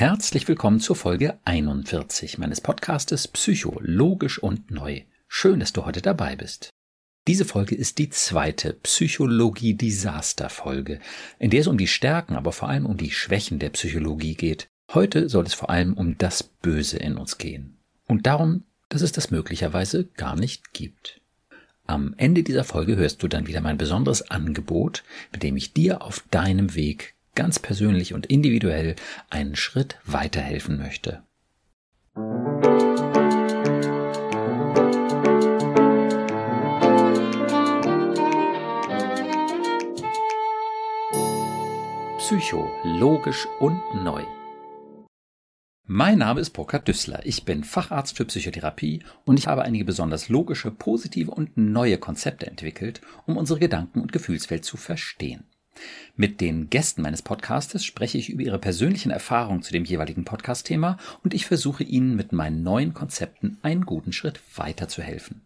Herzlich willkommen zur Folge 41 meines Podcastes Psychologisch und Neu. Schön, dass du heute dabei bist. Diese Folge ist die zweite Psychologie-Desaster-Folge, in der es um die Stärken, aber vor allem um die Schwächen der Psychologie geht. Heute soll es vor allem um das Böse in uns gehen. Und darum, dass es das möglicherweise gar nicht gibt. Am Ende dieser Folge hörst du dann wieder mein besonderes Angebot, mit dem ich dir auf deinem Weg ganz persönlich und individuell einen Schritt weiterhelfen möchte. Psycho, logisch und neu. Mein Name ist Burkhard Düssler. Ich bin Facharzt für Psychotherapie und ich habe einige besonders logische, positive und neue Konzepte entwickelt, um unsere Gedanken- und Gefühlswelt zu verstehen. Mit den Gästen meines Podcastes spreche ich über ihre persönlichen Erfahrungen zu dem jeweiligen Podcast-Thema und ich versuche Ihnen mit meinen neuen Konzepten einen guten Schritt weiterzuhelfen.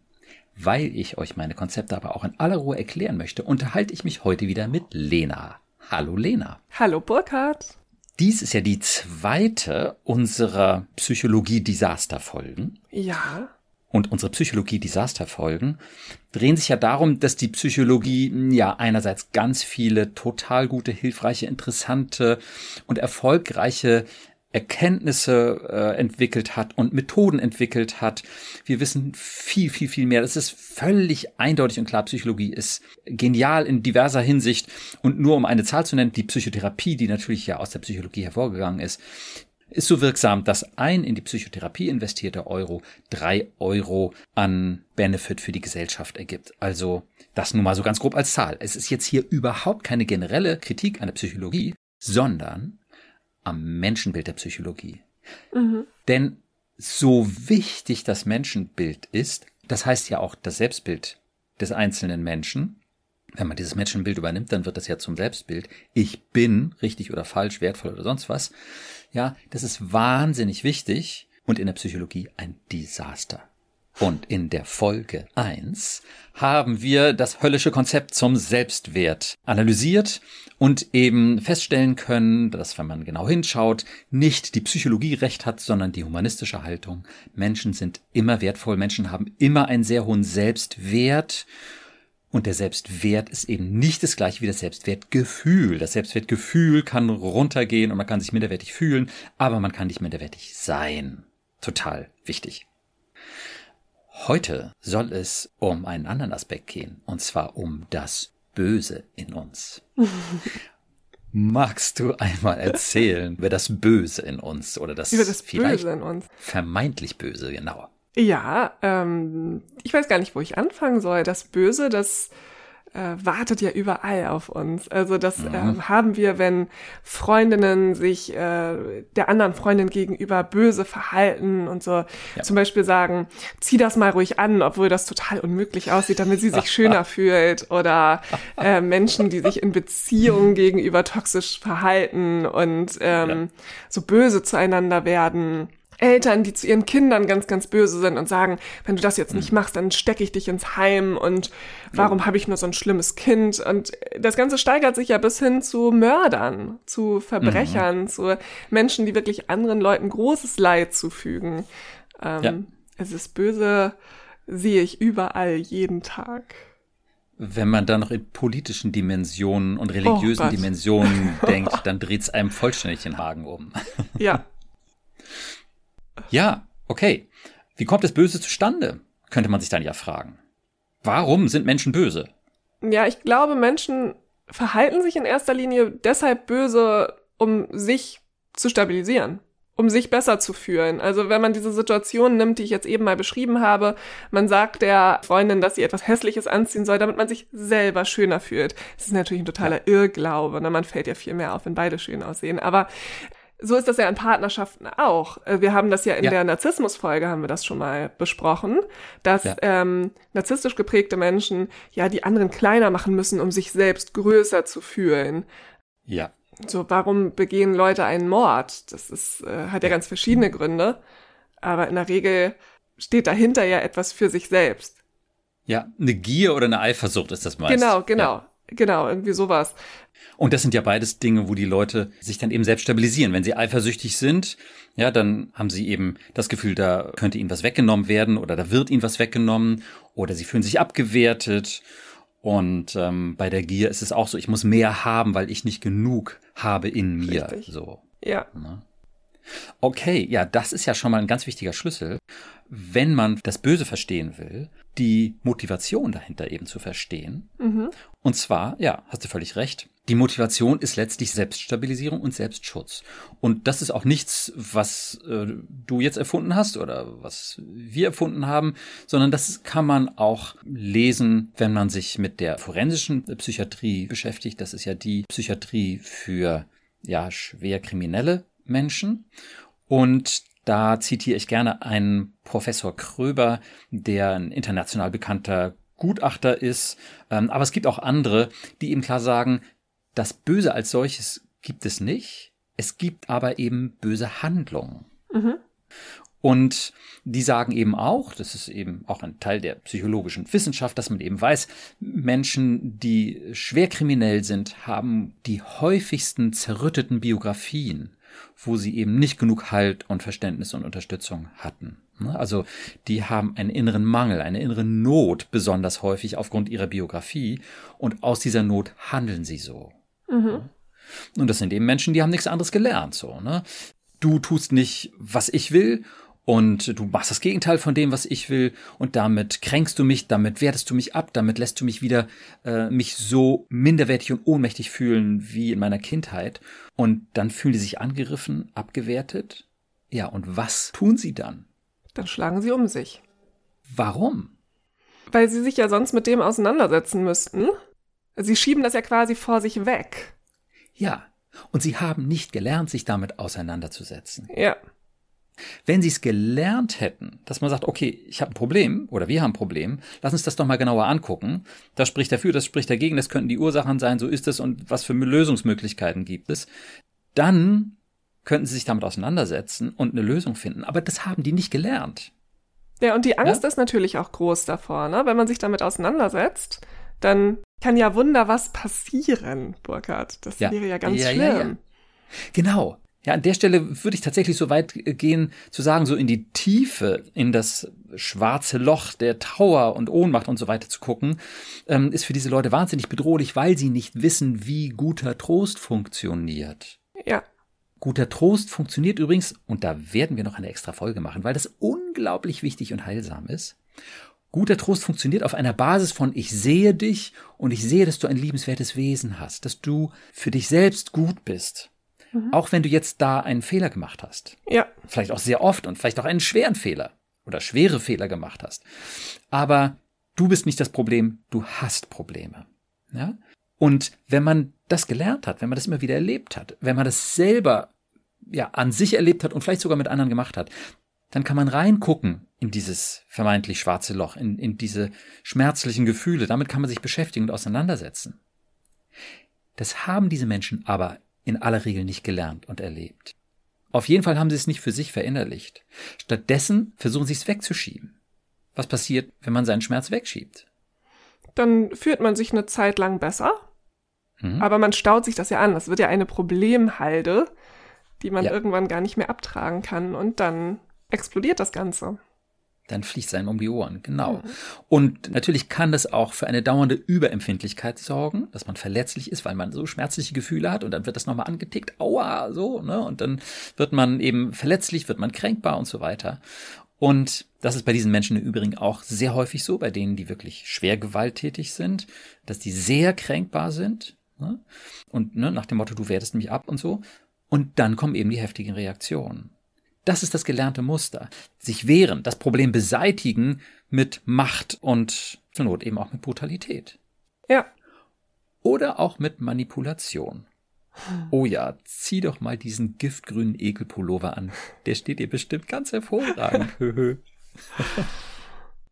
Weil ich euch meine Konzepte aber auch in aller Ruhe erklären möchte, unterhalte ich mich heute wieder mit Lena. Hallo Lena. Hallo Burkhard. Dies ist ja die zweite unserer Psychologie-Desaster-Folgen. Ja. Und unsere Psychologie-Desaster-Folgen drehen sich ja darum, dass die Psychologie ja einerseits ganz viele total gute, hilfreiche, interessante und erfolgreiche Erkenntnisse äh, entwickelt hat und Methoden entwickelt hat. Wir wissen viel, viel, viel mehr. Das ist völlig eindeutig und klar. Psychologie ist genial in diverser Hinsicht. Und nur um eine Zahl zu nennen, die Psychotherapie, die natürlich ja aus der Psychologie hervorgegangen ist, ist so wirksam, dass ein in die Psychotherapie investierter Euro drei Euro an Benefit für die Gesellschaft ergibt. Also das nun mal so ganz grob als Zahl. Es ist jetzt hier überhaupt keine generelle Kritik an der Psychologie, sondern am Menschenbild der Psychologie. Mhm. Denn so wichtig das Menschenbild ist, das heißt ja auch das Selbstbild des einzelnen Menschen, wenn man dieses Menschenbild übernimmt, dann wird das ja zum Selbstbild. Ich bin richtig oder falsch, wertvoll oder sonst was. Ja, das ist wahnsinnig wichtig und in der Psychologie ein Desaster. Und in der Folge eins haben wir das höllische Konzept zum Selbstwert analysiert und eben feststellen können, dass wenn man genau hinschaut, nicht die Psychologie recht hat, sondern die humanistische Haltung. Menschen sind immer wertvoll, Menschen haben immer einen sehr hohen Selbstwert und der Selbstwert ist eben nicht das gleiche wie das Selbstwertgefühl. Das Selbstwertgefühl kann runtergehen und man kann sich minderwertig fühlen, aber man kann nicht minderwertig sein. Total wichtig. Heute soll es um einen anderen Aspekt gehen, und zwar um das Böse in uns. Magst du einmal erzählen über das Böse in uns oder das, über das vielleicht Böse in uns. vermeintlich Böse, genau. Ja, ähm, ich weiß gar nicht, wo ich anfangen soll. Das Böse, das äh, wartet ja überall auf uns. Also das mhm. ähm, haben wir, wenn Freundinnen sich äh, der anderen Freundin gegenüber böse verhalten und so ja. zum Beispiel sagen, zieh das mal ruhig an, obwohl das total unmöglich aussieht, damit sie sich schöner fühlt. Oder äh, Menschen, die sich in Beziehungen gegenüber toxisch verhalten und ähm, ja. so böse zueinander werden. Eltern, die zu ihren Kindern ganz, ganz böse sind und sagen, wenn du das jetzt nicht mhm. machst, dann stecke ich dich ins Heim und warum ja. habe ich nur so ein schlimmes Kind? Und das Ganze steigert sich ja bis hin zu Mördern, zu Verbrechern, mhm. zu Menschen, die wirklich anderen Leuten großes Leid zufügen. Ähm, ja. Es ist böse, sehe ich überall jeden Tag. Wenn man da noch in politischen Dimensionen und religiösen oh Dimensionen denkt, dann dreht es einem vollständig den Hagen um. Ja, Ja, okay. Wie kommt das Böse zustande? Könnte man sich dann ja fragen. Warum sind Menschen böse? Ja, ich glaube, Menschen verhalten sich in erster Linie deshalb böse, um sich zu stabilisieren, um sich besser zu fühlen. Also wenn man diese Situation nimmt, die ich jetzt eben mal beschrieben habe, man sagt der Freundin, dass sie etwas Hässliches anziehen soll, damit man sich selber schöner fühlt. Das ist natürlich ein totaler Irrglaube, ne? man fällt ja viel mehr auf, wenn beide schön aussehen. Aber so ist das ja in Partnerschaften auch. Äh, wir haben das ja in ja. der Narzissmus-Folge haben wir das schon mal besprochen, dass ja. ähm, narzisstisch geprägte Menschen ja die anderen kleiner machen müssen, um sich selbst größer zu fühlen. Ja. So, warum begehen Leute einen Mord? Das ist, äh, hat ja ganz verschiedene Gründe, aber in der Regel steht dahinter ja etwas für sich selbst. Ja, eine Gier oder eine Eifersucht ist das meist. Genau, genau. Ja. Genau, irgendwie sowas. Und das sind ja beides Dinge, wo die Leute sich dann eben selbst stabilisieren. Wenn sie eifersüchtig sind, ja, dann haben sie eben das Gefühl, da könnte ihnen was weggenommen werden oder da wird ihnen was weggenommen oder sie fühlen sich abgewertet. Und ähm, bei der Gier ist es auch so, ich muss mehr haben, weil ich nicht genug habe in mir. Richtig. So. Ja. Ne? Okay, ja, das ist ja schon mal ein ganz wichtiger Schlüssel, wenn man das Böse verstehen will, die Motivation dahinter eben zu verstehen. Mhm. Und zwar, ja, hast du völlig recht, die Motivation ist letztlich Selbststabilisierung und Selbstschutz. Und das ist auch nichts, was äh, du jetzt erfunden hast oder was wir erfunden haben, sondern das kann man auch lesen, wenn man sich mit der forensischen Psychiatrie beschäftigt. Das ist ja die Psychiatrie für ja schwer kriminelle Menschen. Und da zitiere ich gerne einen Professor Kröber, der ein international bekannter Gutachter ist. Ähm, aber es gibt auch andere, die eben klar sagen, das Böse als solches gibt es nicht. Es gibt aber eben böse Handlungen. Mhm. Und die sagen eben auch, das ist eben auch ein Teil der psychologischen Wissenschaft, dass man eben weiß, Menschen, die schwer kriminell sind, haben die häufigsten zerrütteten Biografien wo sie eben nicht genug Halt und Verständnis und Unterstützung hatten. Ne? Also die haben einen inneren Mangel, eine innere Not besonders häufig aufgrund ihrer Biografie und aus dieser Not handeln sie so. Mhm. Und das sind eben Menschen, die haben nichts anderes gelernt, so, ne? Du tust nicht, was ich will und du machst das Gegenteil von dem, was ich will und damit kränkst du mich, damit wertest du mich ab, damit lässt du mich wieder äh, mich so minderwertig und ohnmächtig fühlen wie in meiner Kindheit und dann fühlen die sich angegriffen, abgewertet. Ja, und was tun sie dann? Dann schlagen sie um sich. Warum? Weil sie sich ja sonst mit dem auseinandersetzen müssten. Sie schieben das ja quasi vor sich weg. Ja, und sie haben nicht gelernt, sich damit auseinanderzusetzen. Ja. Wenn sie es gelernt hätten, dass man sagt, okay, ich habe ein Problem oder wir haben ein Problem, lass uns das doch mal genauer angucken. Das spricht dafür, das spricht dagegen, das könnten die Ursachen sein, so ist es und was für Lösungsmöglichkeiten gibt es. Dann könnten sie sich damit auseinandersetzen und eine Lösung finden. Aber das haben die nicht gelernt. Ja, und die Angst Ja? ist natürlich auch groß davor, ne? Wenn man sich damit auseinandersetzt, dann kann ja wunder was passieren, Burkhard. Das Ja. wäre ja ganz Ja, schlimm. Genau. Ja, an der Stelle würde ich tatsächlich so weit gehen, zu sagen, so in die Tiefe, in das schwarze Loch der Trauer und Ohnmacht und so weiter zu gucken, ähm, ist für diese Leute wahnsinnig bedrohlich, weil sie nicht wissen, wie guter Trost funktioniert. ja. Guter Trost funktioniert übrigens, und da werden wir noch eine extra Folge machen, weil das unglaublich wichtig und heilsam ist. Guter Trost funktioniert auf einer Basis von ich sehe dich und ich sehe, dass du ein liebenswertes Wesen hast, dass du für dich selbst gut bist. Auch wenn du jetzt da einen Fehler gemacht hast. Ja. Vielleicht auch sehr oft und vielleicht auch einen schweren Fehler oder schwere Fehler gemacht hast. Aber du bist nicht das Problem, du hast Probleme. Ja? Und wenn man das gelernt hat, wenn man das immer wieder erlebt hat, wenn man das selber ja an sich erlebt hat und vielleicht sogar mit anderen gemacht hat, dann kann man reingucken in dieses vermeintlich schwarze Loch, in, in diese schmerzlichen Gefühle. Damit kann man sich beschäftigen und auseinandersetzen. Das haben diese Menschen aber in aller Regel nicht gelernt und erlebt. Auf jeden Fall haben sie es nicht für sich verinnerlicht. Stattdessen versuchen sie es wegzuschieben. Was passiert, wenn man seinen Schmerz wegschiebt? Dann fühlt man sich eine Zeit lang besser, Mhm. aber man staut sich das ja an. Das wird ja eine Problemhalde, die man Ja. irgendwann gar nicht mehr abtragen kann und dann explodiert das Ganze. Dann fließt es einem um die Ohren, genau. Und natürlich kann das auch für eine dauernde Überempfindlichkeit sorgen, dass man verletzlich ist, weil man so schmerzliche Gefühle hat und dann wird das nochmal angetickt, aua, so, ne? Und dann wird man eben verletzlich, wird man kränkbar und so weiter. Und das ist bei diesen Menschen im Übrigen auch sehr häufig so, bei denen, die wirklich schwer gewalttätig sind, dass die sehr kränkbar sind. Ne? Und ne, nach dem Motto, du wertest mich ab und so. Und dann kommen eben die heftigen Reaktionen. Das ist das gelernte Muster. Sich wehren, das Problem beseitigen mit Macht und zur Not eben auch mit Brutalität. Ja. Oder auch mit Manipulation. Oh ja, zieh doch mal diesen giftgrünen Ekelpullover an. Der steht dir bestimmt ganz hervorragend.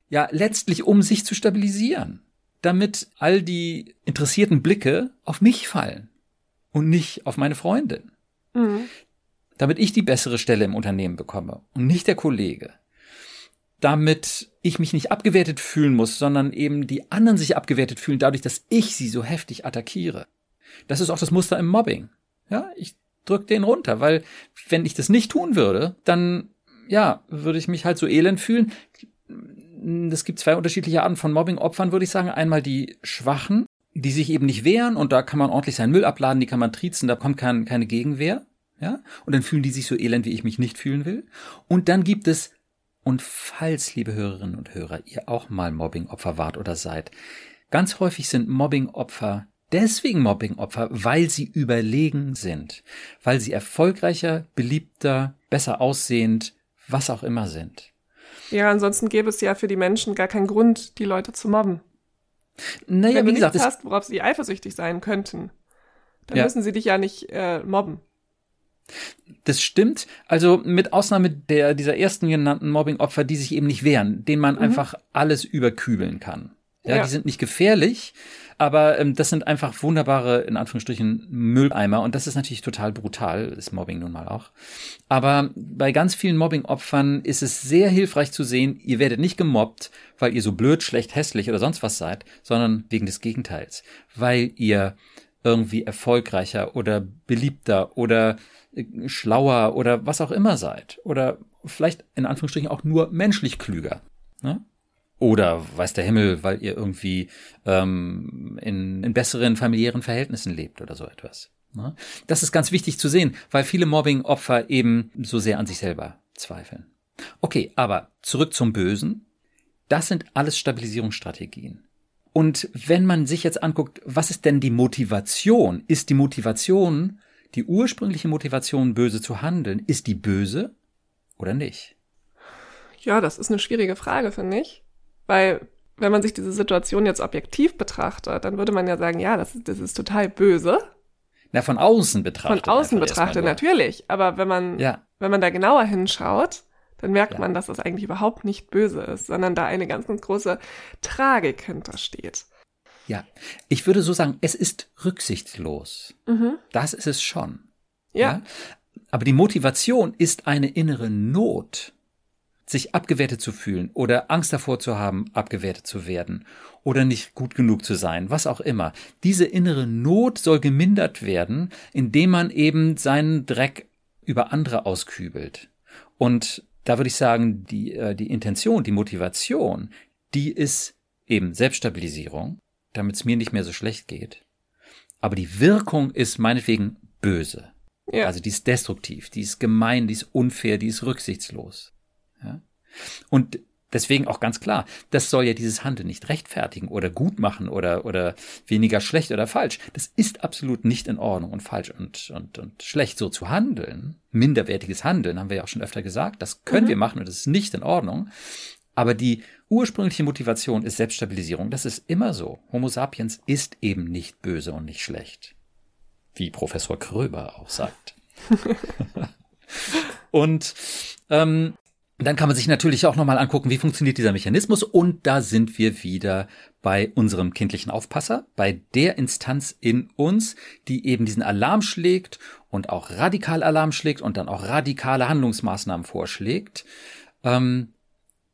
ja, letztlich um sich zu stabilisieren. Damit all die interessierten Blicke auf mich fallen und nicht auf meine Freundin Mhm. Damit ich die bessere Stelle im Unternehmen bekomme und nicht der Kollege. damit ich mich nicht abgewertet fühlen muss, sondern eben die anderen sich abgewertet fühlen, dadurch, dass ich sie so heftig attackiere. Das ist auch das Muster im Mobbing. Ja, ich drück den runter, weil wenn ich das nicht tun würde, dann ja, würde ich mich halt so elend fühlen. Es gibt zwei unterschiedliche Arten von Mobbing-Opfern, würde ich sagen. Einmal die Schwachen, die sich eben nicht wehren und da kann man ordentlich seinen Müll abladen, die kann man triezen, da kommt kein, keine Gegenwehr. Ja, und dann fühlen die sich so elend, wie ich mich nicht fühlen will. Und dann gibt es und falls, liebe Hörerinnen und Hörer, ihr auch mal Mobbing-Opfer wart oder seid, ganz häufig sind Mobbing-Opfer deswegen Mobbing-Opfer, weil sie überlegen sind, weil sie erfolgreicher, beliebter, besser aussehend, was auch immer sind. Ja, ansonsten gäbe es ja für die Menschen gar keinen Grund, die Leute zu mobben. Naja, Wenn wie du gesagt, nichts hast, worauf sie eifersüchtig sein könnten, dann Ja. müssen sie dich ja nicht äh, mobben. Das stimmt. Also mit Ausnahme der dieser ersten genannten Mobbing-Opfer, die sich eben nicht wehren, denen man einfach alles überkübeln kann. Ja, Ja. die sind nicht gefährlich, aber ähm, das sind einfach wunderbare, in Anführungsstrichen, Mülleimer. Und das ist natürlich total brutal, ist Mobbing nun mal auch. Aber bei ganz vielen Mobbing-Opfern ist es sehr hilfreich zu sehen, ihr werdet nicht gemobbt, weil ihr so blöd, schlecht, hässlich oder sonst was seid, sondern wegen des Gegenteils. Weil ihr irgendwie erfolgreicher oder beliebter oder äh, schlauer oder was auch immer seid. Oder vielleicht in Anführungsstrichen auch nur menschlich klüger. Ne? Oder weiß der Himmel, weil ihr irgendwie ähm, in, in besseren familiären Verhältnissen lebt oder so etwas. Ne? Das ist ganz wichtig zu sehen, weil viele Mobbing-Opfer eben so sehr an sich selber zweifeln. Okay, aber zurück zum Bösen. Das sind alles Stabilisierungsstrategien. Und wenn man sich jetzt anguckt, was ist denn die Motivation? Ist die Motivation, die ursprüngliche Motivation, böse zu handeln, ist die böse oder nicht? Ja, das ist eine schwierige Frage, finde ich. Weil, wenn man sich diese Situation jetzt objektiv betrachtet, dann würde man ja sagen, ja, das ist, das ist total böse. Na, von außen Von betrachtet. außen einfach erstmal betrachtet natürlich. Aber wenn man, Ja. wenn man da genauer hinschaut, dann merkt Ja. man, dass das eigentlich überhaupt nicht böse ist, sondern da eine ganz, ganz große Tragik hintersteht. Ja, ich würde so sagen, es ist rücksichtslos. Mhm. Das ist es schon. Ja. Aber die Motivation ist eine innere Not, sich abgewertet zu fühlen oder Angst davor zu haben, abgewertet zu werden oder nicht gut genug zu sein, was auch immer. Diese innere Not soll gemindert werden, indem man eben seinen Dreck über andere auskübelt. Und da würde ich sagen, die, äh, die Intention, die Motivation, die ist eben Selbststabilisierung, damit es mir nicht mehr so schlecht geht. Aber die Wirkung ist meinetwegen böse. Ja. Also die ist destruktiv, die ist gemein, die ist unfair, die ist rücksichtslos. Ja? Und deswegen auch ganz klar, das soll ja dieses Handeln nicht rechtfertigen oder gut machen oder, oder weniger schlecht oder falsch. Das ist absolut nicht in Ordnung und falsch und, und, und schlecht so zu handeln. Minderwertiges Handeln, haben wir ja auch schon öfter gesagt. Das können wir machen und das ist nicht in Ordnung. Aber die ursprüngliche Motivation ist Selbststabilisierung. Das ist immer so. Homo sapiens ist eben nicht böse und nicht schlecht. Wie Professor Kröber auch sagt. und ähm, dann kann man sich natürlich auch nochmal angucken, wie funktioniert dieser Mechanismus. Und da sind wir wieder bei unserem kindlichen Aufpasser, bei der Instanz in uns, die eben diesen Alarm schlägt und auch radikal Alarm schlägt und dann auch radikale Handlungsmaßnahmen vorschlägt. Ähm,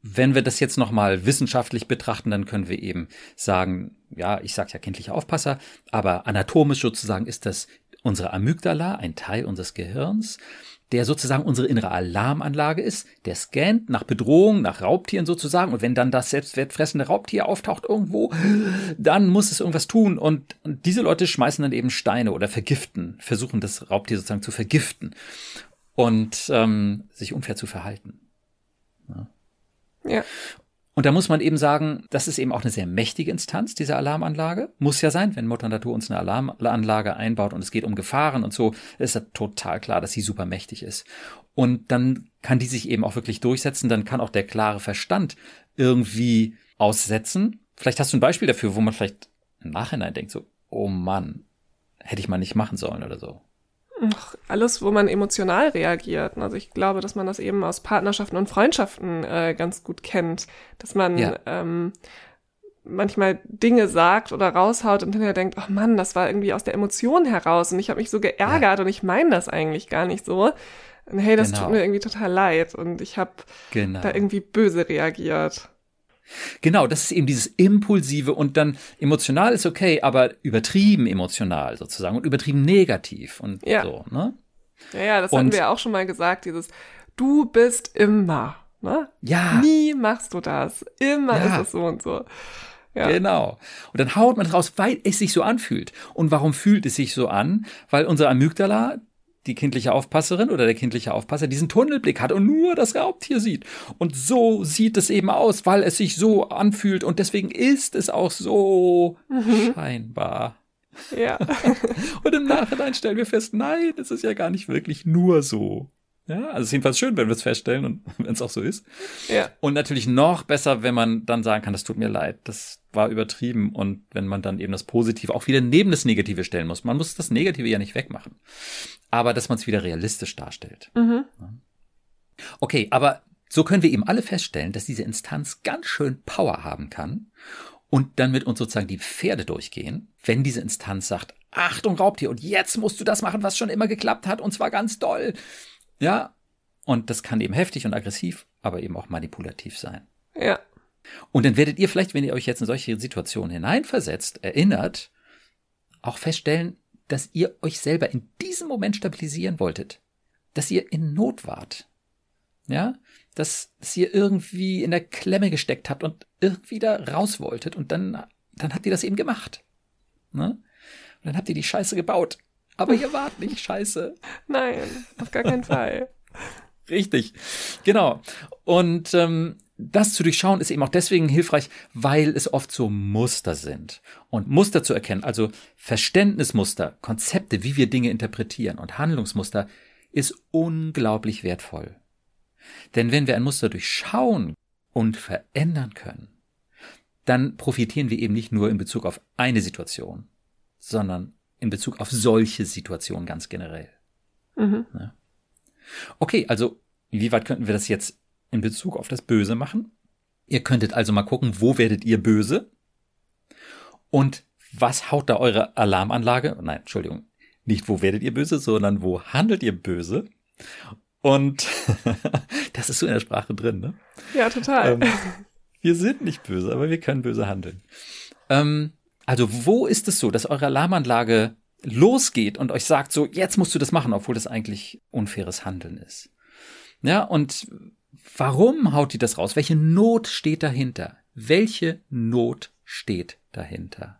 wenn wir das jetzt nochmal wissenschaftlich betrachten, dann können wir eben sagen, ja, ich sage ja kindlicher Aufpasser, aber anatomisch sozusagen ist das unsere Amygdala, ein Teil unseres Gehirns, der sozusagen unsere innere Alarmanlage ist, der scannt nach Bedrohung, nach Raubtieren sozusagen. Und wenn dann das selbstwertfressende Raubtier auftaucht irgendwo, dann muss es irgendwas tun. Und, und diese Leute schmeißen dann eben Steine oder vergiften, versuchen das Raubtier sozusagen zu vergiften und ähm, sich unfair zu verhalten. Ja. Und da muss man eben sagen, das ist eben auch eine sehr mächtige Instanz, diese Alarmanlage. Muss ja sein, wenn Mutter Natur uns eine Alarmanlage einbaut und es geht um Gefahren und so, ist ja total klar, dass sie super mächtig ist. Und dann kann die sich eben auch wirklich durchsetzen, dann kann auch der klare Verstand irgendwie aussetzen. Vielleicht hast du ein Beispiel dafür, wo man vielleicht im Nachhinein denkt, so, oh Mann, hätte ich mal nicht machen sollen oder so. Alles, wo man emotional reagiert. Also ich glaube, dass man das eben aus Partnerschaften und Freundschaften äh, ganz gut kennt, dass man Ja. ähm, manchmal Dinge sagt oder raushaut und hinterher denkt, oh Mann, das war irgendwie aus der Emotion heraus und ich habe mich so geärgert ja. und ich meine das eigentlich gar nicht so. Und hey, das genau. tut mir irgendwie total leid und ich habe genau. da irgendwie böse reagiert. Genau, das ist eben dieses impulsive und dann emotional ist okay, aber übertrieben emotional sozusagen und übertrieben negativ und ja. so, ne? Ja, ja, das und, hatten wir ja auch schon mal gesagt, dieses du bist immer, ne? Ja. Nie machst du das. Immer ja. ist es so und so. Ja. Genau. Und dann haut man raus, weil es sich so anfühlt. Und warum fühlt es sich so an? Weil unser Amygdala, die kindliche Aufpasserin oder der kindliche Aufpasser diesen Tunnelblick hat und nur das Raubtier sieht. Und so sieht es eben aus, weil es sich so anfühlt und deswegen ist es auch so mhm. scheinbar. Ja. und im Nachhinein stellen wir fest, nein, es ist ja gar nicht wirklich nur so. Ja, also es ist jedenfalls schön, wenn wir es feststellen und wenn es auch so ist. Ja. Und natürlich noch besser, wenn man dann sagen kann, das tut mir leid, das war übertrieben und wenn man dann eben das Positive auch wieder neben das Negative stellen muss. Man muss das Negative ja nicht wegmachen, aber dass man es wieder realistisch darstellt. Mhm. Okay, aber so können wir eben alle feststellen, dass diese Instanz ganz schön Power haben kann und dann mit uns sozusagen die Pferde durchgehen, wenn diese Instanz sagt, Achtung, Raubtier, und jetzt musst du das machen, was schon immer geklappt hat, und zwar ganz doll. Ja, und das kann eben heftig und aggressiv, aber eben auch manipulativ sein. Ja. Und dann werdet ihr vielleicht, wenn ihr euch jetzt in solche Situationen hineinversetzt, erinnert, auch feststellen, dass ihr euch selber in diesem Moment stabilisieren wolltet. Dass ihr in Not wart. Ja? Dass, dass ihr irgendwie in der Klemme gesteckt habt und irgendwie da raus wolltet und dann, dann habt ihr das eben gemacht. Ne? Und dann habt ihr die Scheiße gebaut. Aber ihr wart nicht scheiße. Nein, auf gar keinen Fall. Richtig, genau. Und ähm, das zu durchschauen ist eben auch deswegen hilfreich, weil es oft so Muster sind. Und Muster zu erkennen, also Verständnismuster, Konzepte, wie wir Dinge interpretieren und Handlungsmuster, ist unglaublich wertvoll. Denn wenn wir ein Muster durchschauen und verändern können, dann profitieren wir eben nicht nur in Bezug auf eine Situation, sondern in Bezug auf solche Situationen ganz generell. Mhm. Ja. Okay, also wie weit könnten wir das jetzt in Bezug auf das Böse machen? Ihr könntet also mal gucken, wo werdet ihr böse? Und was haut da eure Alarmanlage? Nein, Entschuldigung, nicht wo werdet ihr böse, sondern wo handelt ihr böse? Und das ist so in der Sprache drin, ne? Ja, total. Ähm, wir sind nicht böse, aber wir können böse handeln. Ähm, also wo ist es so, dass eure Alarmanlage losgeht und euch sagt so, jetzt musst du das machen, obwohl das eigentlich unfaires Handeln ist? Ja, und warum haut die das raus? Welche Not steht dahinter? Welche Not steht dahinter?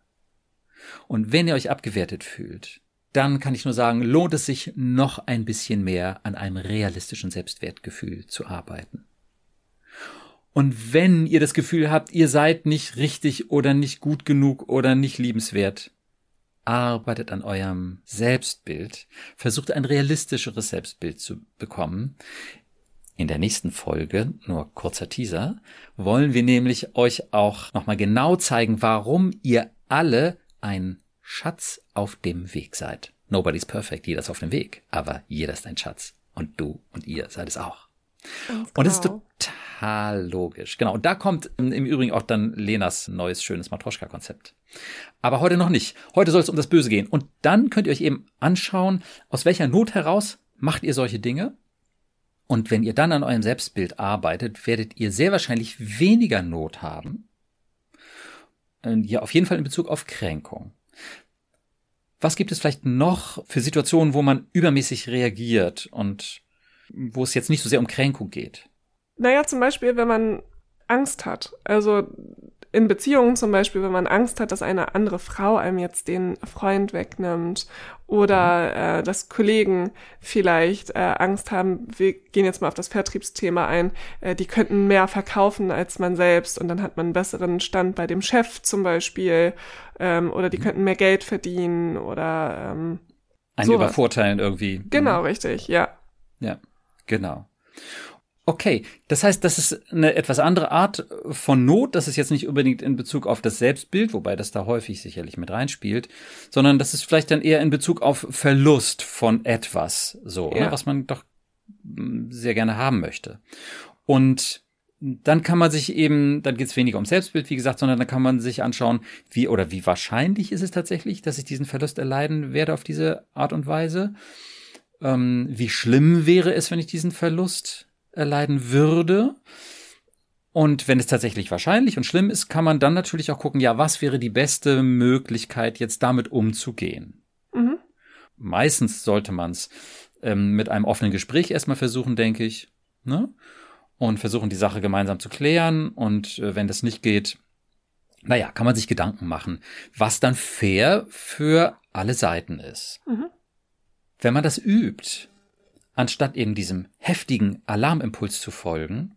Und wenn ihr euch abgewertet fühlt, dann kann ich nur sagen, lohnt es sich noch ein bisschen mehr an einem realistischen Selbstwertgefühl zu arbeiten. Und wenn ihr das Gefühl habt, ihr seid nicht richtig oder nicht gut genug oder nicht liebenswert, arbeitet an eurem Selbstbild, versucht ein realistischeres Selbstbild zu bekommen. In der nächsten Folge, nur kurzer Teaser, wollen wir nämlich euch auch nochmal genau zeigen, warum ihr alle ein Schatz auf dem Weg seid. Nobody's perfect, jeder ist auf dem Weg, aber jeder ist ein Schatz. Und du und ihr seid es auch. Und es ist genau. total logisch. Genau. Und da kommt im Übrigen auch dann Lenas neues, schönes Matroschka-Konzept. Aber heute noch nicht. Heute soll es um das Böse gehen. Und dann könnt ihr euch eben anschauen, aus welcher Not heraus macht ihr solche Dinge. Und wenn ihr dann an eurem Selbstbild arbeitet, werdet ihr sehr wahrscheinlich weniger Not haben. Ja, auf jeden Fall in Bezug auf Kränkung. Was gibt es vielleicht noch für Situationen, wo man übermäßig reagiert und wo es jetzt nicht so sehr um Kränkung geht? Naja, zum Beispiel, wenn man Angst hat. Also in Beziehungen zum Beispiel, wenn man Angst hat, dass eine andere Frau einem jetzt den Freund wegnimmt oder mhm. äh, dass Kollegen vielleicht äh, Angst haben, wir gehen jetzt mal auf das Vertriebsthema ein, äh, die könnten mehr verkaufen als man selbst und dann hat man einen besseren Stand bei dem Chef zum Beispiel ähm, oder die mhm. könnten mehr Geld verdienen oder ähm, ein Übervorteilen irgendwie. Genau, mhm. richtig, ja. Ja. Genau. Okay, das heißt, das ist eine etwas andere Art von Not. Das ist jetzt nicht unbedingt in Bezug auf das Selbstbild, wobei das da häufig sicherlich mit reinspielt, sondern das ist vielleicht dann eher in Bezug auf Verlust von etwas, so, ne, ja. ne, was man doch hm, sehr gerne haben möchte. Und dann kann man sich eben, dann geht es weniger um Selbstbild, wie gesagt, sondern dann kann man sich anschauen, wie oder wie wahrscheinlich ist es tatsächlich, dass ich diesen Verlust erleiden werde auf diese Art und Weise. Ähm, wie schlimm wäre es, wenn ich diesen Verlust erleiden würde? Und wenn es tatsächlich wahrscheinlich und schlimm ist, kann man dann natürlich auch gucken, ja, was wäre die beste Möglichkeit, jetzt damit umzugehen? Mhm. Meistens sollte man es ähm, mit einem offenen Gespräch erstmal versuchen, denke ich. Ne? und versuchen die Sache gemeinsam zu klären. Und äh, wenn das nicht geht, naja, kann man sich Gedanken machen, was dann fair für alle Seiten ist. Mhm. Wenn man das übt, anstatt eben diesem heftigen Alarmimpuls zu folgen,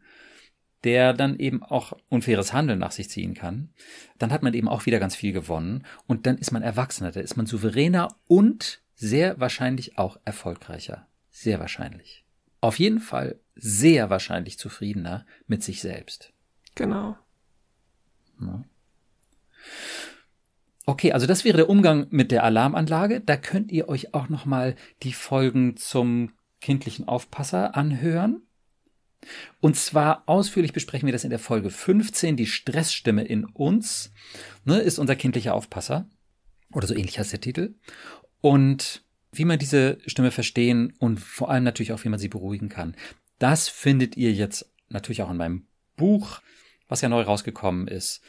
der dann eben auch unfaires Handeln nach sich ziehen kann, dann hat man eben auch wieder ganz viel gewonnen und dann ist man erwachsener, da ist man souveräner und sehr wahrscheinlich auch erfolgreicher. Sehr wahrscheinlich. Auf jeden Fall sehr wahrscheinlich zufriedener mit sich selbst. Genau. Ja. Okay, also das wäre der Umgang mit der Alarmanlage. Da könnt ihr euch auch noch mal die Folgen zum kindlichen Aufpasser anhören. Und zwar ausführlich besprechen wir das in der Folge 15. Die Stressstimme in uns ne, ist unser kindlicher Aufpasser. Oder so ähnlich heißt der Titel. Und wie man diese Stimme verstehen und vor allem natürlich auch, wie man sie beruhigen kann. Das findet ihr jetzt natürlich auch in meinem Buch, was ja neu rausgekommen ist.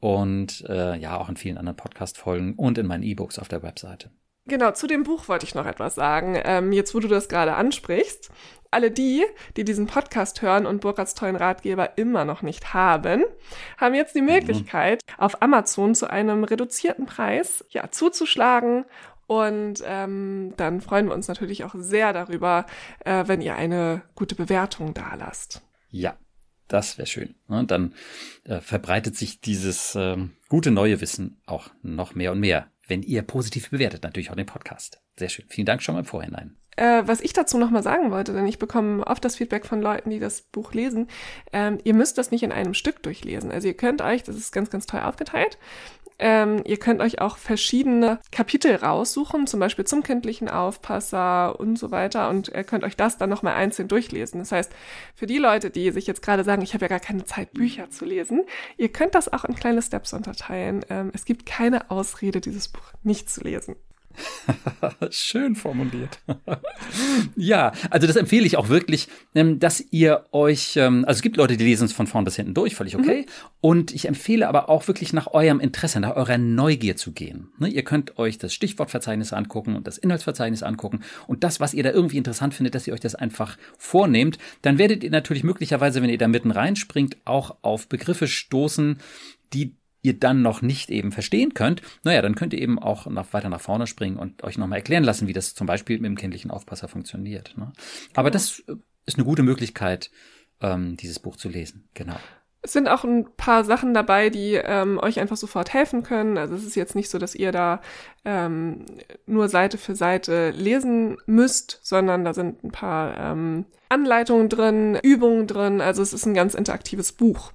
Und äh, ja, auch in vielen anderen Podcast-Folgen und in meinen E-Books auf der Webseite. Genau, zu dem Buch wollte ich noch etwas sagen. Ähm, jetzt, wo du das gerade ansprichst. Alle die, die diesen Podcast hören und Burkhards tollen Ratgeber immer noch nicht haben, haben jetzt die mhm. Möglichkeit, mhm. auf Amazon zu einem reduzierten Preis ja, zuzuschlagen und ähm, dann freuen wir uns natürlich auch sehr darüber, äh, wenn ihr eine gute Bewertung da lasst. Ja, das wäre schön. Und ne? dann äh, verbreitet sich dieses äh, gute neue Wissen auch noch mehr und mehr, wenn ihr positiv bewertet, natürlich auch den Podcast. Sehr schön. Vielen Dank schon mal im Vorhinein. Äh, was ich dazu nochmal sagen wollte, denn ich bekomme oft das Feedback von Leuten, die das Buch lesen, ähm, ihr müsst das nicht in einem Stück durchlesen. Also ihr könnt euch, das ist ganz, ganz toll aufgeteilt, ähm, ihr könnt euch auch verschiedene Kapitel raussuchen, zum Beispiel zum kindlichen Aufpasser und so weiter. Und ihr könnt euch das dann nochmal einzeln durchlesen. Das heißt, für die Leute, die sich jetzt gerade sagen, ich habe ja gar keine Zeit, Bücher zu lesen, ihr könnt das auch in kleine Steps unterteilen. Ähm, es gibt keine Ausrede, dieses Buch nicht zu lesen. Schön formuliert. ja, also das empfehle ich auch wirklich, ähm, dass ihr euch, ähm, also es gibt Leute, die lesen es von vorn bis hinten durch, völlig okay. Mhm. Und ich empfehle aber auch wirklich nach eurem Interesse, nach eurer Neugier zu gehen. Ne, ihr könnt euch das Stichwortverzeichnis angucken und das Inhaltsverzeichnis angucken und das, was ihr da irgendwie interessant findet, dass ihr euch das einfach vornehmt. Dann werdet ihr natürlich möglicherweise, wenn ihr da mitten reinspringt, auch auf Begriffe stoßen, die ihr dann noch nicht eben verstehen könnt, naja, dann könnt ihr eben auch noch weiter nach vorne springen und euch nochmal erklären lassen, wie das zum Beispiel mit dem kindlichen Aufpasser funktioniert. Ne? Aber das äh, ist eine gute Möglichkeit, ähm, dieses Buch zu lesen. Genau. Es sind auch ein paar Sachen dabei, die ähm, euch einfach sofort helfen können. Also es ist jetzt nicht so, dass ihr da ähm, nur Seite für Seite lesen müsst, sondern da sind ein paar ähm, Anleitungen drin, Übungen drin. Also es ist ein ganz interaktives Buch.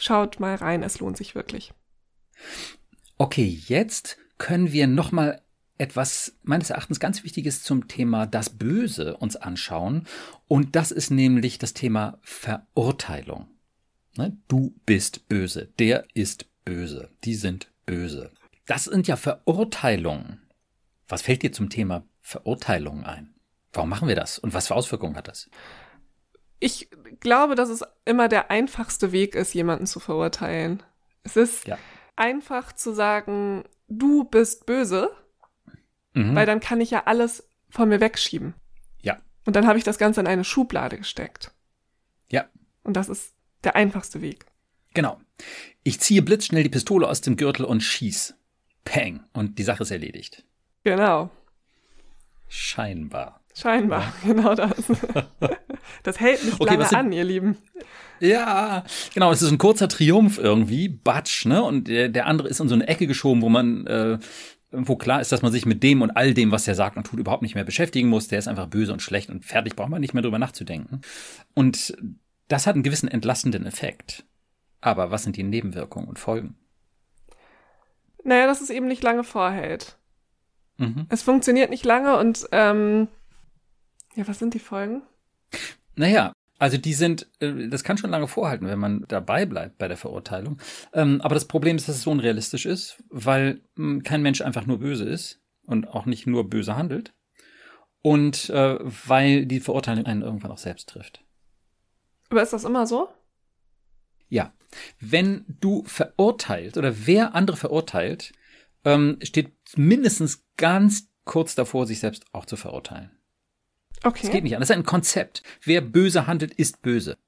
Schaut mal rein, es lohnt sich wirklich. Okay, jetzt können wir noch mal etwas meines Erachtens ganz Wichtiges zum Thema das Böse uns anschauen. Und das ist nämlich das Thema Verurteilung. Ne? Du bist böse, der ist böse, die sind böse. Das sind ja Verurteilungen. Was fällt dir zum Thema Verurteilung ein? Warum machen wir das und was für Auswirkungen hat das? Ich glaube, dass es immer der einfachste Weg ist, jemanden zu verurteilen. Es ist ja. einfach zu sagen, du bist böse, mhm. weil dann kann ich ja alles von mir wegschieben. Ja. Und dann habe ich das Ganze in eine Schublade gesteckt. Ja. Und das ist der einfachste Weg. Genau. Ich ziehe blitzschnell die Pistole aus dem Gürtel und schieß. Peng. Und die Sache ist erledigt. Genau. Scheinbar. Scheinbar, ja. genau das. Das hält nicht okay, lange an, ihr Lieben. Ja, genau, es ist ein kurzer Triumph irgendwie, Batsch, ne? Und der, der andere ist in so eine Ecke geschoben, wo man äh, wo klar ist, dass man sich mit dem und all dem, was der sagt und tut, überhaupt nicht mehr beschäftigen muss. Der ist einfach böse und schlecht und fertig, braucht man nicht mehr drüber nachzudenken. Und das hat einen gewissen entlastenden Effekt. Aber was sind die Nebenwirkungen und Folgen? Naja, dass es eben nicht lange vorhält. Mhm. Es funktioniert nicht lange und ähm, ja, was sind die Folgen? Naja, Also die sind, äh, das kann schon lange vorhalten, wenn man dabei bleibt bei der Verurteilung. Ähm, aber das Problem ist, dass es so unrealistisch ist, weil hm, kein Mensch einfach nur böse ist und auch nicht nur böse handelt. Und äh, weil die Verurteilung einen irgendwann auch selbst trifft. Aber ist das immer so? Ja. Wenn du verurteilt oder wer andere verurteilt, ähm, steht mindestens ganz kurz davor, sich selbst auch zu verurteilen. Okay. Es geht nicht an. Das ist ein Konzept. Wer böse handelt, ist böse.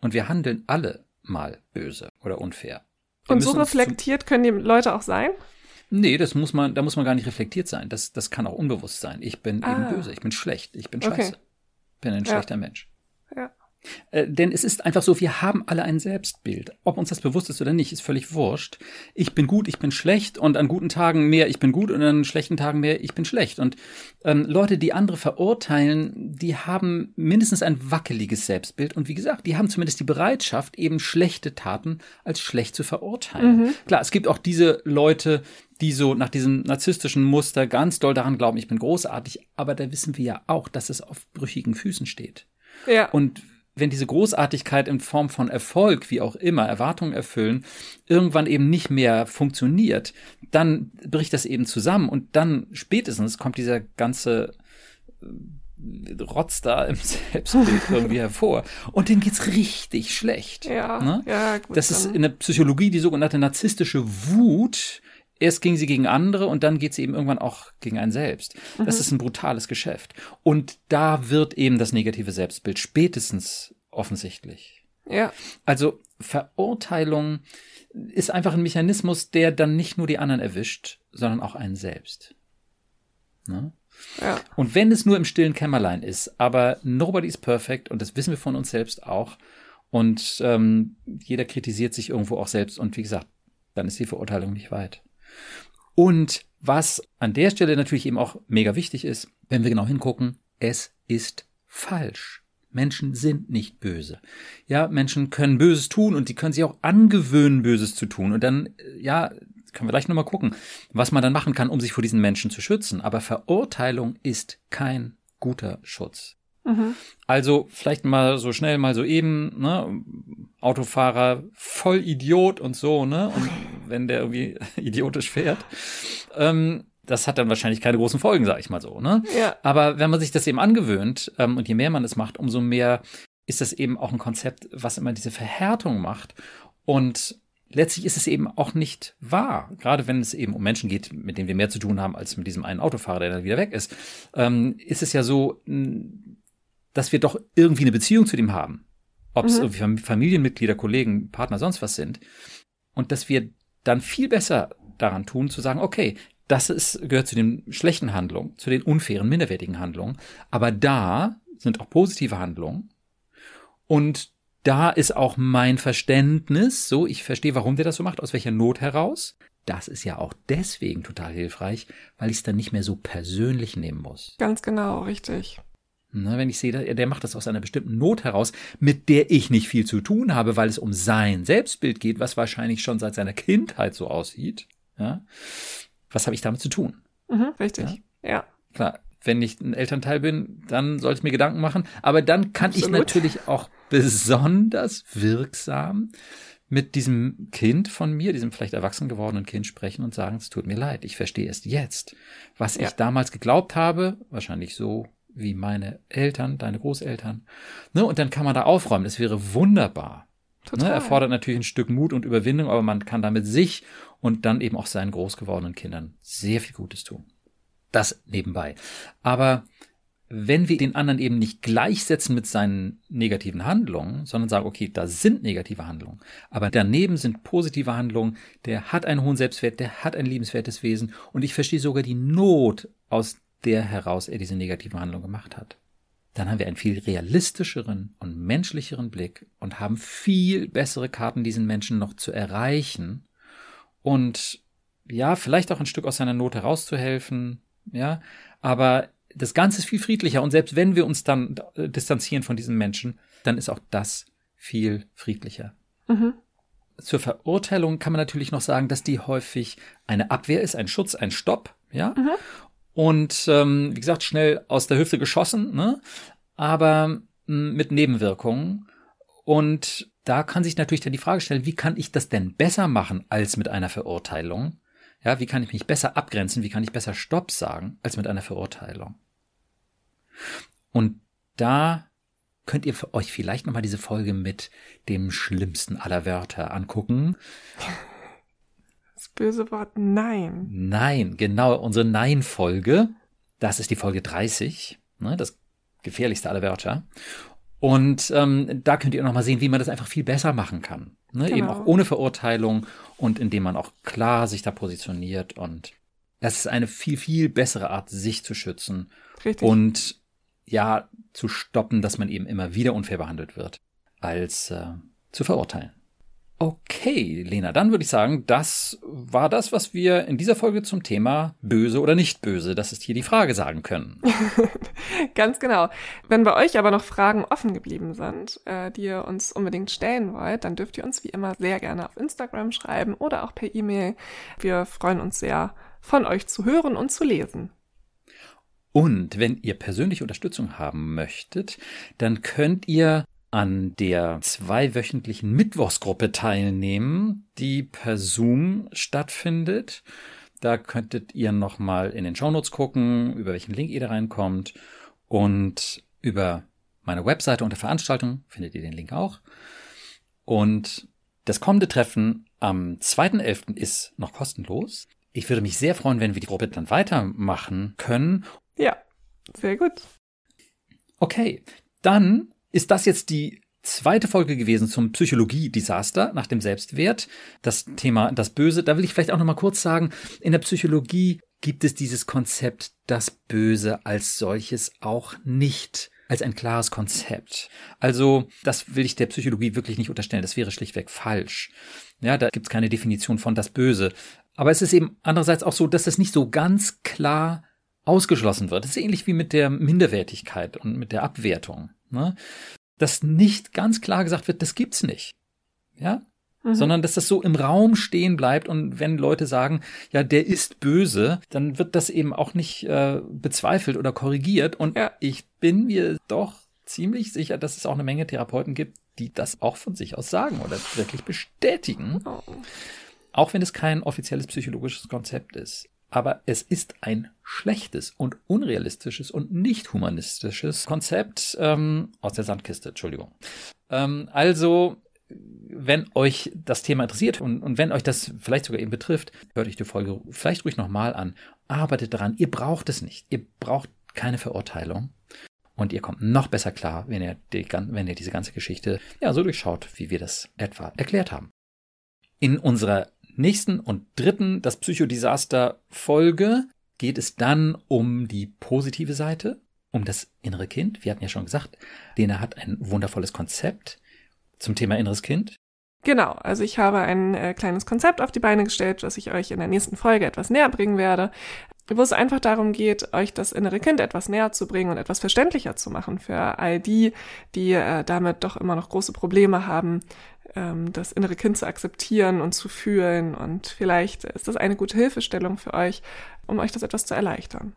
Und wir handeln alle mal böse oder unfair. Wir Und so reflektiert können die Leute auch sein? Nee, das muss man, da muss man gar nicht reflektiert sein. Das, das kann auch unbewusst sein. Ich bin ah. eben böse, ich bin schlecht, ich bin scheiße. Okay. Bin ein ja. schlechter Mensch. Äh, denn es ist einfach so, wir haben alle ein Selbstbild. Ob uns das bewusst ist oder nicht, ist völlig wurscht. Ich bin gut, ich bin schlecht und an guten Tagen mehr, ich bin gut und an schlechten Tagen mehr, ich bin schlecht. Und ähm, Leute, die andere verurteilen, die haben mindestens ein wackeliges Selbstbild und wie gesagt, die haben zumindest die Bereitschaft, eben schlechte Taten als schlecht zu verurteilen. Mhm. Klar, es gibt auch diese Leute, die so nach diesem narzisstischen Muster ganz doll daran glauben, ich bin großartig, aber da wissen wir ja auch, dass es auf brüchigen Füßen steht. Ja. Und wenn diese Großartigkeit in Form von Erfolg, wie auch immer, Erwartungen erfüllen, irgendwann eben nicht mehr funktioniert, dann bricht das eben zusammen und dann spätestens kommt dieser ganze äh, Rotz da im Selbstbild irgendwie hervor. Und denen geht's richtig schlecht. Ja, ne? ja gut, Das ist in der Psychologie die sogenannte narzisstische Wut, erst ging sie gegen andere und dann geht sie eben irgendwann auch gegen einen selbst. Mhm. Das ist ein brutales Geschäft. Und da wird eben das negative Selbstbild spätestens offensichtlich. Ja. Also Verurteilung ist einfach ein Mechanismus, der dann nicht nur die anderen erwischt, sondern auch einen selbst. Ne? Ja. Und wenn es nur im stillen Kämmerlein ist, aber nobody is perfect und das wissen wir von uns selbst auch. Und ähm, jeder kritisiert sich irgendwo auch selbst. Und wie gesagt, dann ist die Verurteilung nicht weit. Und was an der Stelle natürlich eben auch mega wichtig ist, wenn wir genau hingucken, es ist falsch. Menschen sind nicht böse. Ja, Menschen können Böses tun und die können sich auch angewöhnen, Böses zu tun. Und dann, äh, ja, können wir gleich nochmal gucken, was man dann machen kann, um sich vor diesen Menschen zu schützen. Aber Verurteilung ist kein guter Schutz. Mhm. Also vielleicht mal so schnell, mal so eben, ne? Autofahrer voll Idiot und so, ne? Und wenn der irgendwie idiotisch fährt, ähm, das hat dann wahrscheinlich keine großen Folgen, sag ich mal so, ne? Ja. Aber wenn man sich das eben angewöhnt ähm, und je mehr man es macht, umso mehr ist das eben auch ein Konzept, was immer diese Verhärtung macht und letztlich ist es eben auch nicht wahr. Gerade wenn es eben um Menschen geht, mit denen wir mehr zu tun haben als mit diesem einen Autofahrer, der dann wieder weg ist, ähm, ist es ja so, dass wir doch irgendwie eine Beziehung zu dem haben. Ob es mhm. irgendwie Familienmitglieder, Kollegen, Partner, sonst was sind. Und dass wir dann viel besser daran tun, zu sagen, okay, das ist, gehört zu den schlechten Handlungen, zu den unfairen, minderwertigen Handlungen. Aber da sind auch positive Handlungen. Und da ist auch mein Verständnis, so, ich verstehe, warum der das so macht, aus welcher Not heraus. Das ist ja auch deswegen total hilfreich, weil ich es dann nicht mehr so persönlich nehmen muss. Ganz genau, richtig. Ne, wenn ich sehe, der, macht das aus einer bestimmten Not heraus, mit der ich nicht viel zu tun habe, weil es um sein Selbstbild geht, was wahrscheinlich schon seit seiner Kindheit so aussieht. Ja? Was habe ich damit zu tun? Mhm, richtig. Ja? ja. Klar, wenn ich ein Elternteil bin, dann sollte ich mir Gedanken machen. Aber dann kann Absolut. ich natürlich auch besonders wirksam mit diesem Kind von mir, diesem vielleicht erwachsen gewordenen Kind sprechen und sagen, es tut mir leid, ich verstehe es jetzt. Was ja. ich damals geglaubt habe, wahrscheinlich so wie meine Eltern, deine Großeltern. Ne? Und dann kann man da aufräumen. Das wäre wunderbar. Ne? Erfordert natürlich ein Stück Mut und Überwindung, aber man kann damit sich und dann eben auch seinen groß gewordenen Kindern sehr viel Gutes tun. Das nebenbei. Aber wenn wir den anderen eben nicht gleichsetzen mit seinen negativen Handlungen, sondern sagen, okay, da sind negative Handlungen, aber daneben sind positive Handlungen, der hat einen hohen Selbstwert, der hat ein liebenswertes Wesen und ich verstehe sogar die Not, aus der heraus er diese negative Handlung gemacht hat. Dann haben wir einen viel realistischeren und menschlicheren Blick und haben viel bessere Karten, diesen Menschen noch zu erreichen und ja, vielleicht auch ein Stück aus seiner Not herauszuhelfen, ja, aber das Ganze ist viel friedlicher und selbst wenn wir uns dann distanzieren von diesen Menschen, dann ist auch das viel friedlicher. Mhm. Zur Verurteilung kann man natürlich noch sagen, dass die häufig eine Abwehr ist, ein Schutz, ein Stopp, ja. Mhm und ähm, wie gesagt, schnell aus der Hüfte geschossen, ne? Aber mh, mit Nebenwirkungen. Und da kann sich natürlich dann die Frage stellen, wie kann ich das denn besser machen als mit einer Verurteilung? Ja, wie kann ich mich besser abgrenzen? Wie kann ich besser Stopp sagen als mit einer Verurteilung? Und da könnt ihr euch vielleicht nochmal diese Folge mit dem schlimmsten aller Wörter angucken. Böse Wort Nein. Nein, genau, unsere Nein-Folge. Das ist die Folge 30, ne, das gefährlichste aller Wörter. Und ähm, da könnt ihr nochmal sehen, wie man das einfach viel besser machen kann. Ne? Genau. Eben auch ohne Verurteilung und indem man auch klar sich da positioniert. Und das ist eine viel, viel bessere Art, sich zu schützen. Richtig. Und ja, zu stoppen, dass man eben immer wieder unfair behandelt wird, als äh, zu verurteilen. Okay, Lena, dann würde ich sagen, das war das, was wir in dieser Folge zum Thema böse oder nicht böse, das ist hier die Frage sagen können. Ganz genau. Wenn bei euch aber noch Fragen offen geblieben sind, äh, die ihr uns unbedingt stellen wollt, dann dürft ihr uns wie immer sehr gerne auf Instagram schreiben oder auch per E-Mail. Wir freuen uns sehr, von euch zu hören und zu lesen. Und wenn ihr persönliche Unterstützung haben möchtet, dann könnt ihr an der zweiwöchentlichen Mittwochsgruppe teilnehmen, die per Zoom stattfindet. Da könntet ihr nochmal in den Shownotes gucken, über welchen Link ihr da reinkommt. Und über meine Webseite unter Veranstaltung findet ihr den Link auch. Und das kommende Treffen am 2.11. ist noch kostenlos. Ich würde mich sehr freuen, wenn wir die Gruppe dann weitermachen können. Ja, sehr gut. Okay, dann ist das jetzt die zweite Folge gewesen zum Psychologie-Desaster nach dem Selbstwert. Das Thema das Böse. Da will ich vielleicht auch noch mal kurz sagen, in der Psychologie gibt es dieses Konzept, das Böse als solches auch nicht als ein klares Konzept. Also, das will ich der Psychologie wirklich nicht unterstellen. Das wäre schlichtweg falsch. Ja, da gibt es keine Definition von das Böse. Aber es ist eben andererseits auch so, dass es nicht so ganz klar ausgeschlossen wird. Das ist ähnlich wie mit der Minderwertigkeit und mit der Abwertung ne? dass nicht ganz klar gesagt wird, das gibt's nicht. Ja? Mhm. Sondern dass das so im Raum stehen bleibt und wenn Leute sagen, ja, der ist böse, dann wird das eben auch nicht äh, bezweifelt oder korrigiert. Und ja. ich bin mir doch ziemlich sicher, dass es auch eine Menge Therapeuten gibt, die das auch von sich aus sagen oder wirklich bestätigen. Oh. Auch wenn es kein offizielles psychologisches Konzept ist aber es ist ein schlechtes und unrealistisches und nicht humanistisches Konzept ähm, aus der Sandkiste, Entschuldigung. Ähm, also, wenn euch das Thema interessiert und, und wenn euch das vielleicht sogar eben betrifft, hört euch die Folge vielleicht ruhig nochmal an. Arbeitet daran. Ihr braucht es nicht. Ihr braucht keine Verurteilung. Und ihr kommt noch besser klar, wenn ihr, die, wenn ihr diese ganze Geschichte ja so durchschaut, wie wir das etwa erklärt haben. In unserer nächsten und dritten, das Psychodesaster-Folge, geht es dann um die positive Seite, um das innere Kind. Wir hatten ja schon gesagt, Lena hat ein wundervolles Konzept zum Thema inneres Kind. Genau, also ich habe ein äh, kleines Konzept auf die Beine gestellt, das ich euch in der nächsten Folge etwas näher bringen werde, wo es einfach darum geht, euch das innere Kind etwas näher zu bringen und etwas verständlicher zu machen für all die, die äh, damit doch immer noch große Probleme haben, ähm, das innere Kind zu akzeptieren und zu fühlen. Und vielleicht ist das eine gute Hilfestellung für euch, um euch das etwas zu erleichtern.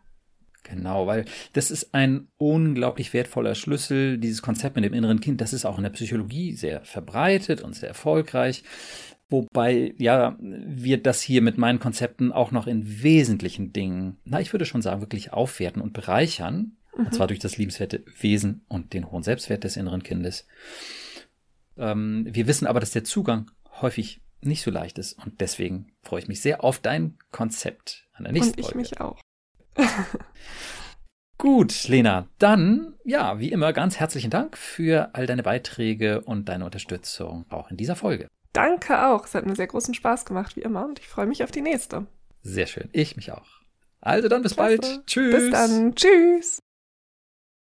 Genau, weil das ist ein unglaublich wertvoller Schlüssel, dieses Konzept mit dem inneren Kind. Das ist auch in der Psychologie sehr verbreitet und sehr erfolgreich. Wobei, ja, wir das hier mit meinen Konzepten auch noch in wesentlichen Dingen, na, ich würde schon sagen, wirklich aufwerten und bereichern. Mhm. Und zwar durch das liebenswerte Wesen und den hohen Selbstwert des inneren Kindes. Ähm, wir wissen aber, dass der Zugang häufig nicht so leicht ist und deswegen freue ich mich sehr auf dein Konzept an der nächsten und ich Folge. mich auch. Gut, Lena, dann, ja, wie immer, ganz herzlichen Dank für all deine Beiträge und deine Unterstützung auch in dieser Folge. Danke auch. Es hat mir sehr großen Spaß gemacht, wie immer, und ich freue mich auf die nächste. Sehr schön. Ich mich auch. Also dann bis Klasse. bald. Tschüss. Bis dann. Tschüss.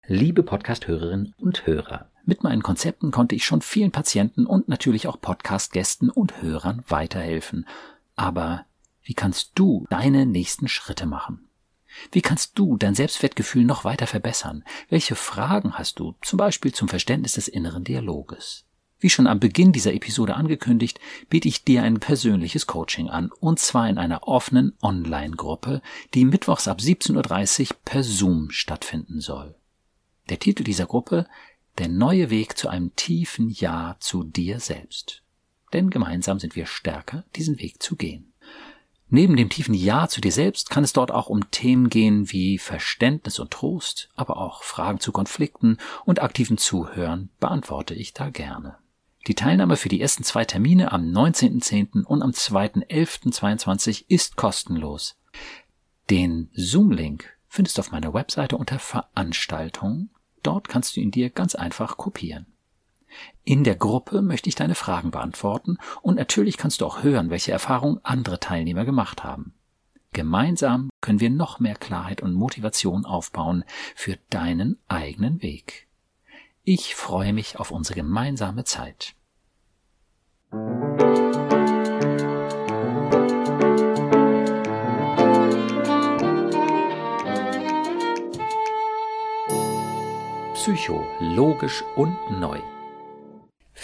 Liebe Podcast-Hörerinnen und Hörer. Mit meinen Konzepten konnte ich schon vielen Patienten und natürlich auch Podcast-Gästen und Hörern weiterhelfen. Aber wie kannst du deine nächsten Schritte machen? Wie kannst du dein Selbstwertgefühl noch weiter verbessern? Welche Fragen hast du, zum Beispiel zum Verständnis des inneren Dialoges? Wie schon am Beginn dieser Episode angekündigt, biete ich dir ein persönliches Coaching an, und zwar in einer offenen Online-Gruppe, die mittwochs ab 17.30 Uhr per Zoom stattfinden soll. Der Titel dieser Gruppe Der neue Weg zu einem tiefen Ja zu dir selbst. Denn gemeinsam sind wir stärker, diesen Weg zu gehen. Neben dem tiefen Ja zu dir selbst kann es dort auch um Themen gehen wie Verständnis und Trost, aber auch Fragen zu Konflikten und aktiven Zuhören beantworte ich da gerne. Die Teilnahme für die ersten zwei Termine am 19.10. und am 2.11.22 ist kostenlos. Den Zoom-Link findest du auf meiner Webseite unter Veranstaltungen. Dort kannst du ihn dir ganz einfach kopieren. In der Gruppe möchte ich deine Fragen beantworten und natürlich kannst du auch hören, welche Erfahrungen andere Teilnehmer gemacht haben. Gemeinsam können wir noch mehr Klarheit und Motivation aufbauen für deinen eigenen Weg. Ich freue mich auf unsere gemeinsame Zeit. Psycho, logisch und neu.